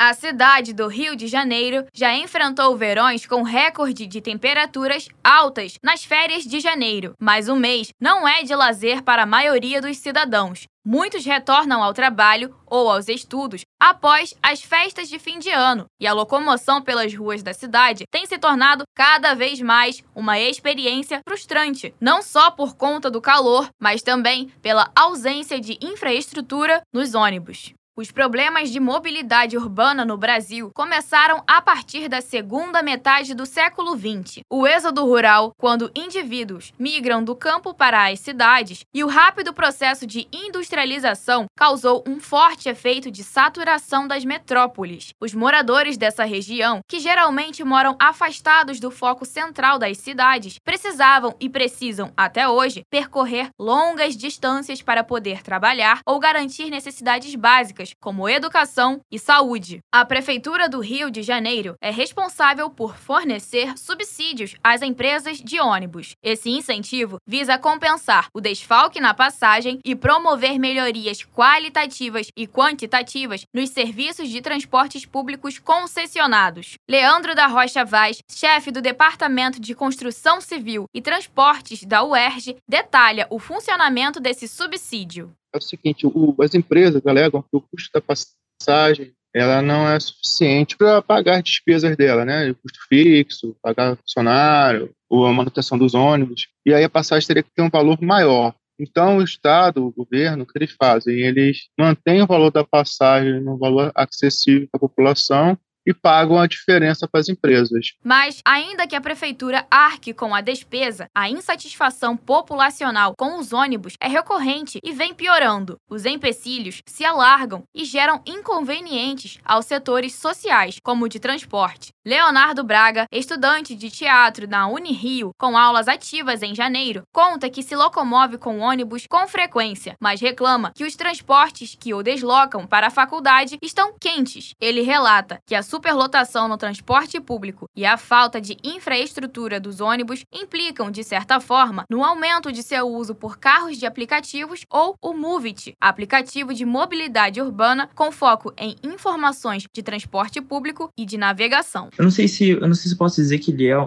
A cidade do Rio de Janeiro já enfrentou verões com recorde de temperaturas altas nas férias de janeiro, mas o mês não é de lazer para a maioria dos cidadãos. Muitos retornam ao trabalho ou aos estudos após as festas de fim de ano, e a locomoção pelas ruas da cidade tem se tornado cada vez mais uma experiência frustrante, não só por conta do calor, mas também pela ausência de infraestrutura nos ônibus. Os problemas de mobilidade urbana no Brasil começaram a partir da segunda metade do século XX. O êxodo rural, quando indivíduos migram do campo para as cidades, e o rápido processo de industrialização causou um forte efeito de saturação das metrópoles. Os moradores dessa região, que geralmente moram afastados do foco central das cidades, precisavam e precisam, até hoje, percorrer longas distâncias para poder trabalhar ou garantir necessidades básicas como educação e saúde. A Prefeitura do Rio de Janeiro é responsável por fornecer subsídios às empresas de ônibus. Esse incentivo visa compensar o desfalque na passagem e promover melhorias qualitativas e quantitativas nos serviços de transportes públicos concessionados. Leandro da Rocha Vaz, chefe do Departamento de Construção Civil e Transportes da UERJ, detalha o funcionamento desse subsídio é o seguinte, o, as empresas alegam que o custo da passagem ela não é suficiente para pagar as despesas dela, né? O custo fixo, pagar funcionário, ou a manutenção dos ônibus, e aí a passagem teria que ter um valor maior. Então, o Estado, o governo, o que eles fazem? Eles mantêm o valor da passagem no valor acessível à população e pagam a diferença para as empresas. Mas, ainda que a prefeitura arque com a despesa, a insatisfação populacional com os ônibus é recorrente e vem piorando. Os empecilhos se alargam e geram inconvenientes aos setores sociais, como o de transporte. Leonardo Braga, estudante de teatro na Unirio, com aulas ativas em janeiro, conta que se locomove com ônibus com frequência, mas reclama que os transportes que o deslocam para a faculdade estão quentes. Ele relata que a superlotação no transporte público e a falta de infraestrutura dos ônibus implicam, de certa forma, no aumento de seu uso por carros de aplicativos ou o Movit, aplicativo de mobilidade urbana com foco em informações de transporte público e de navegação. Eu não sei se eu não sei se posso dizer que ele é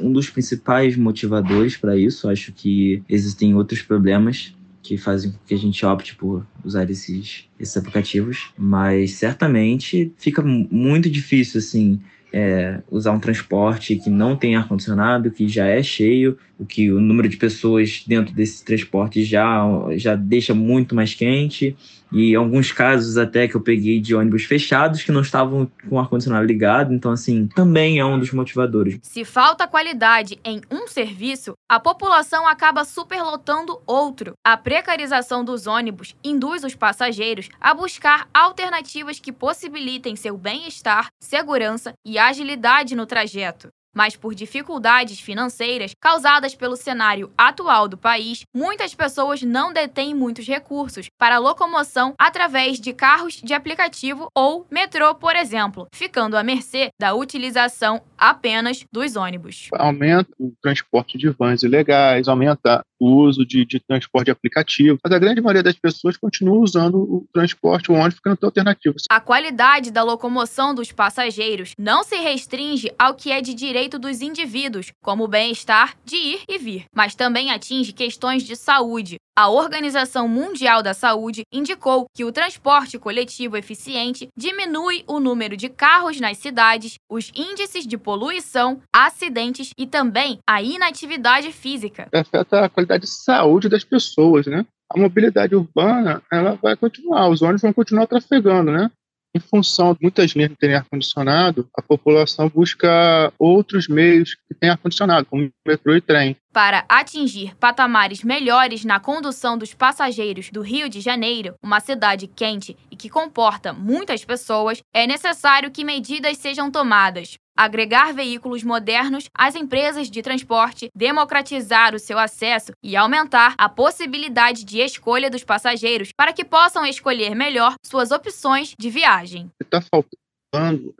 um dos principais motivadores para isso. Acho que existem outros problemas que fazem com que a gente opte por usar esses, esses aplicativos, mas certamente fica muito difícil assim é, usar um transporte que não tem ar condicionado, que já é cheio, o que o número de pessoas dentro desse transporte já já deixa muito mais quente e alguns casos até que eu peguei de ônibus fechados que não estavam com o ar-condicionado ligado. Então, assim, também é um dos motivadores. Se falta qualidade em um serviço, a população acaba superlotando outro. A precarização dos ônibus induz os passageiros a buscar alternativas que possibilitem seu bem-estar, segurança e agilidade no trajeto mas por dificuldades financeiras causadas pelo cenário atual do país, muitas pessoas não detêm muitos recursos para locomoção através de carros de aplicativo ou metrô, por exemplo, ficando à mercê da utilização apenas dos ônibus. Aumenta o transporte de vans ilegais, aumenta o uso de, de transporte de aplicativo, mas a grande maioria das pessoas continua usando o transporte, o ônibus, porque não tem alternativa. A qualidade da locomoção dos passageiros não se restringe ao que é de direito dos indivíduos, como o bem-estar de ir e vir, mas também atinge questões de saúde, a Organização Mundial da Saúde indicou que o transporte coletivo eficiente diminui o número de carros nas cidades, os índices de poluição, acidentes e também a inatividade física. Afeta a qualidade de saúde das pessoas, né? A mobilidade urbana, ela vai continuar, os ônibus vão continuar trafegando, né? Em função de muitas linhas não terem ar-condicionado, a população busca outros meios que têm ar-condicionado, como metrô e trem. Para atingir patamares melhores na condução dos passageiros do Rio de Janeiro, uma cidade quente e que comporta muitas pessoas, é necessário que medidas sejam tomadas agregar veículos modernos às empresas de transporte, democratizar o seu acesso e aumentar a possibilidade de escolha dos passageiros para que possam escolher melhor suas opções de viagem. Está faltando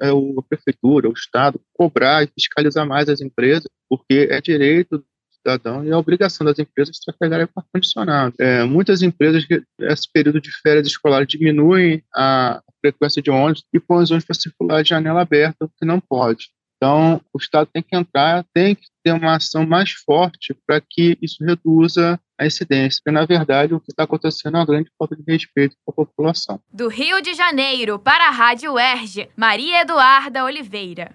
é a prefeitura, o Estado, cobrar e fiscalizar mais as empresas, porque é direito cidadão e a obrigação das empresas trafegarem com ar-condicionado. É, muitas empresas, nesse período de férias escolares, diminuem a frequência de ônibus e põem os ônibus para circular de janela aberta, o que não pode. Então, o Estado tem que entrar, tem que ter uma ação mais forte para que isso reduza a incidência. Porque, na verdade, o que está acontecendo é uma grande falta de respeito com a população. Do Rio de Janeiro para a Rádio UERJ, Maria Eduarda Oliveira.